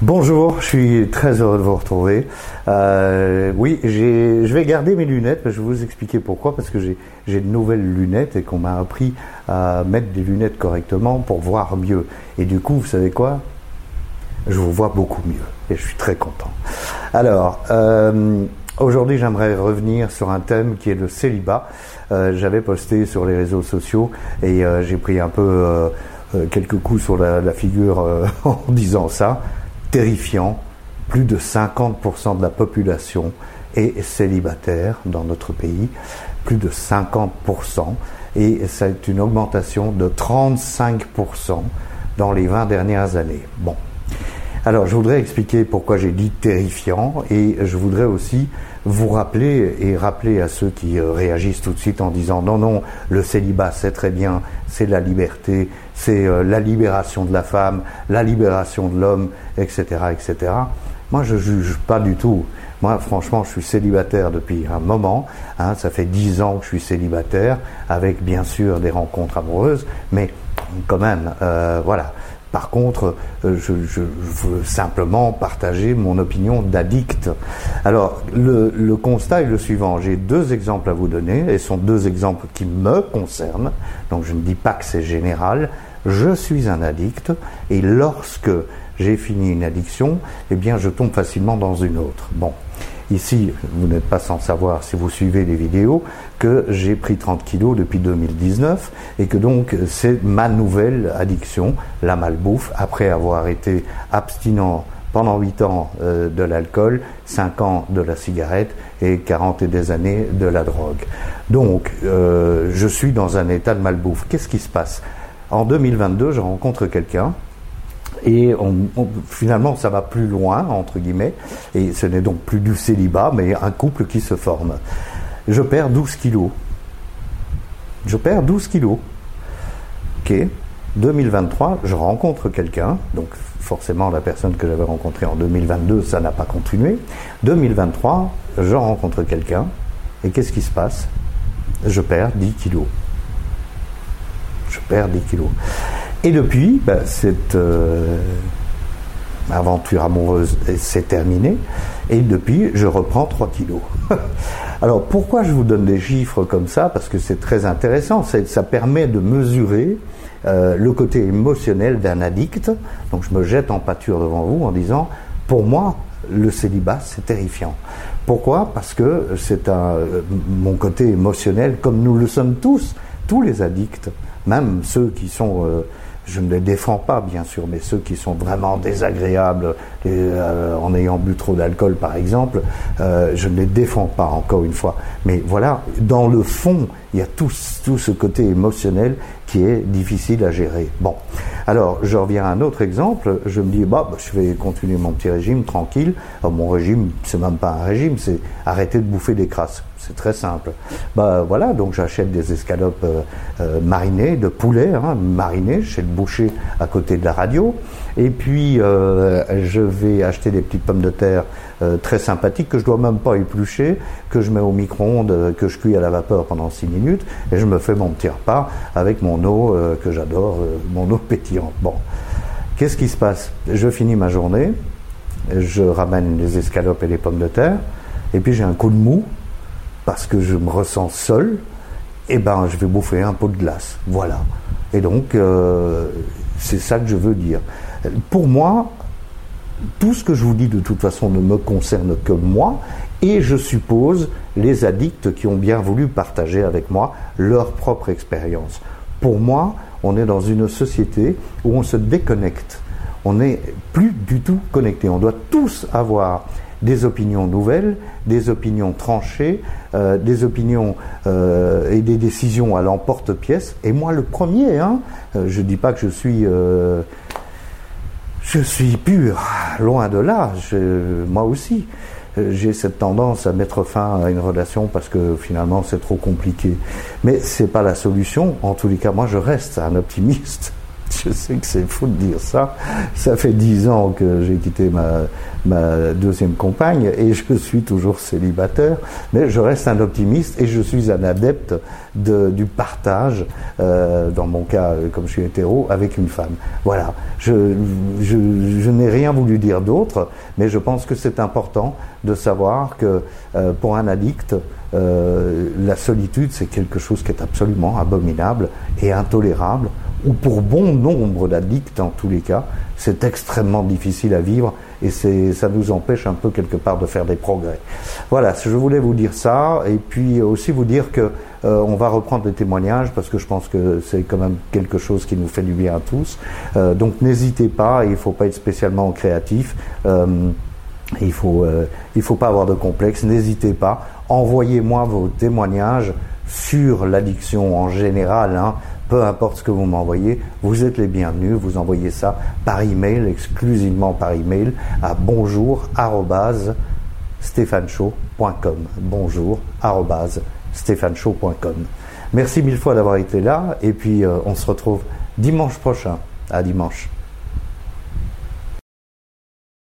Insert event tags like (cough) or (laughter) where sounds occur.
Bonjour, je suis très heureux de vous retrouver. Euh, oui, je vais garder mes lunettes, je vais vous expliquer pourquoi, parce que j'ai de nouvelles lunettes et qu'on m'a appris à mettre des lunettes correctement pour voir mieux. Et du coup, vous savez quoi? Je vous vois beaucoup mieux et je suis très content. Alors, euh, aujourd'hui, j'aimerais revenir sur un thème qui est le célibat. Euh, j'avais posté sur les réseaux sociaux et j'ai pris un peu quelques coups sur la figure (laughs) en disant ça terrifiant. Plus de 50% de la population est célibataire dans notre pays. Plus de 50%. Et c'est une augmentation de 35% dans les 20 dernières années. Bon. Alors, je voudrais expliquer pourquoi j'ai dit terrifiant et je voudrais aussi vous rappeler et rappeler à ceux qui euh, réagissent tout de suite en disant non, non, le célibat c'est très bien, c'est la liberté, c'est euh, la libération de la femme, la libération de l'homme, etc., etc. Moi, je juge pas du tout. Moi, franchement, je suis célibataire depuis un moment. Hein, ça fait dix ans que je suis célibataire, avec bien sûr des rencontres amoureuses, mais quand même, euh, voilà. Par contre, euh, je, veux simplement partager mon opinion d'addict. Alors, le, le, constat est le suivant. J'ai deux exemples à vous donner, et ce sont deux exemples qui me concernent. Donc, je ne dis pas que c'est général. Je suis un addict, et lorsque j'ai fini une addiction, eh bien, je tombe facilement dans une autre. Bon. Ici, vous n'êtes pas sans savoir, si vous suivez les vidéos, que j'ai pris 30 kilos depuis 2019 et que donc c'est ma nouvelle addiction, la malbouffe, après avoir été abstinent pendant 8 ans euh, de l'alcool, 5 ans de la cigarette et 40 et des années de la drogue. Donc, euh, je suis dans un état de malbouffe. Qu'est-ce qui se passe? En 2022, je rencontre quelqu'un et finalement, ça va plus loin, entre guillemets, et ce n'est donc plus du célibat, mais un couple qui se forme. Je perds 12 kilos. Je perds 12 kilos. Ok. 2023, je rencontre quelqu'un, donc forcément la personne que j'avais rencontrée en 2022, ça n'a pas continué. 2023, je rencontre quelqu'un, et qu'est-ce qui se passe? Je perds 10 kilos. Je perds 10 kilos. Et depuis, ben, cette euh, aventure amoureuse s'est terminée. Et depuis, je reprends 3 kilos. (laughs) Alors pourquoi je vous donne des chiffres comme ça? Parce que c'est très intéressant. Ça permet de mesurer euh, le côté émotionnel d'un addict. Donc je me jette en pâture devant vous en disant, pour moi, le célibat, c'est terrifiant. Pourquoi? Parce que c'est un, euh, mon côté émotionnel, comme nous le sommes tous, tous les addicts, même ceux qui sont je ne les défends pas, bien sûr, mais ceux qui sont vraiment désagréables, euh, en ayant bu trop d'alcool, par exemple, euh, je ne les défends pas, encore une fois. Mais voilà, dans le fond, il y a tout, tout ce côté émotionnel qui est difficile à gérer. Bon, alors je reviens à un autre exemple. Je me dis, bah, bah je vais continuer mon petit régime tranquille. mon régime, c'est même pas un régime, c'est arrêter de bouffer des crasses. C'est très simple. Bah voilà, donc j'achète des escalopes euh, euh, marinées, de poulet hein, mariné chez le boucher à côté de la radio. Et puis euh, je vais acheter des petites pommes de terre très sympathiques que je dois même pas éplucher, que je mets au micro-ondes, que je cuis à la vapeur pendant 6 minutes, et je me fais mon petit repas avec mon eau que j'adore, mon eau pétillante. Bon, qu'est-ce qui se passe? Je finis ma journée, je ramène les escalopes et les pommes de terre, et puis j'ai un coup de mou parce que je me ressens seul, eh ben, je vais bouffer un pot de glace. Voilà. Et donc, euh, c'est ça que je veux dire. Pour moi, tout ce que je vous dis de toute façon ne me concerne que moi, et je suppose les addicts qui ont bien voulu partager avec moi leur propre expérience. Pour moi, on est dans une société où on se déconnecte. On n'est plus du tout connecté. On doit tous avoir des opinions nouvelles, des opinions tranchées, euh, des opinions euh, et des décisions à l'emporte-pièce. Et moi, le premier, hein, euh, je ne dis pas que je suis, je suis pur, loin de là. moi aussi, j'ai cette tendance à mettre fin à une relation parce que finalement c'est trop compliqué. Mais c'est pas la solution. En tous les cas, moi, je reste un optimiste. (laughs) je sais que c'est fou de dire ça. Ça fait dix ans que j'ai quitté ma, ma deuxième compagne et je suis toujours célibataire, mais je reste un optimiste et je suis un adepte de, du partage, euh, dans mon cas, comme je suis hétéro, avec une femme. Voilà, je, je, n'ai rien voulu dire d'autre, mais je pense que c'est important de savoir que euh, pour un addict, euh, la solitude, c'est quelque chose qui est absolument abominable et intolérable, ou pour bon nombre d'addicts en tous les cas, c'est extrêmement difficile à vivre et ça nous empêche un peu quelque part de faire des progrès. Voilà, je voulais vous dire ça et puis aussi vous dire que euh, on va reprendre des témoignages parce que je pense que c'est quand même quelque chose qui nous fait du bien à tous. Euh, donc n'hésitez pas, il ne faut pas être spécialement créatif. Euh, il faut, il faut pas avoir de complexe. N'hésitez pas. Envoyez-moi vos témoignages sur l'addiction en général. Hein, peu importe ce que vous m'envoyez, vous êtes les bienvenus. Vous envoyez ça par email, exclusivement par email, à bonjour Bonjour Merci mille fois d'avoir été là et puis euh, on se retrouve dimanche prochain. À dimanche.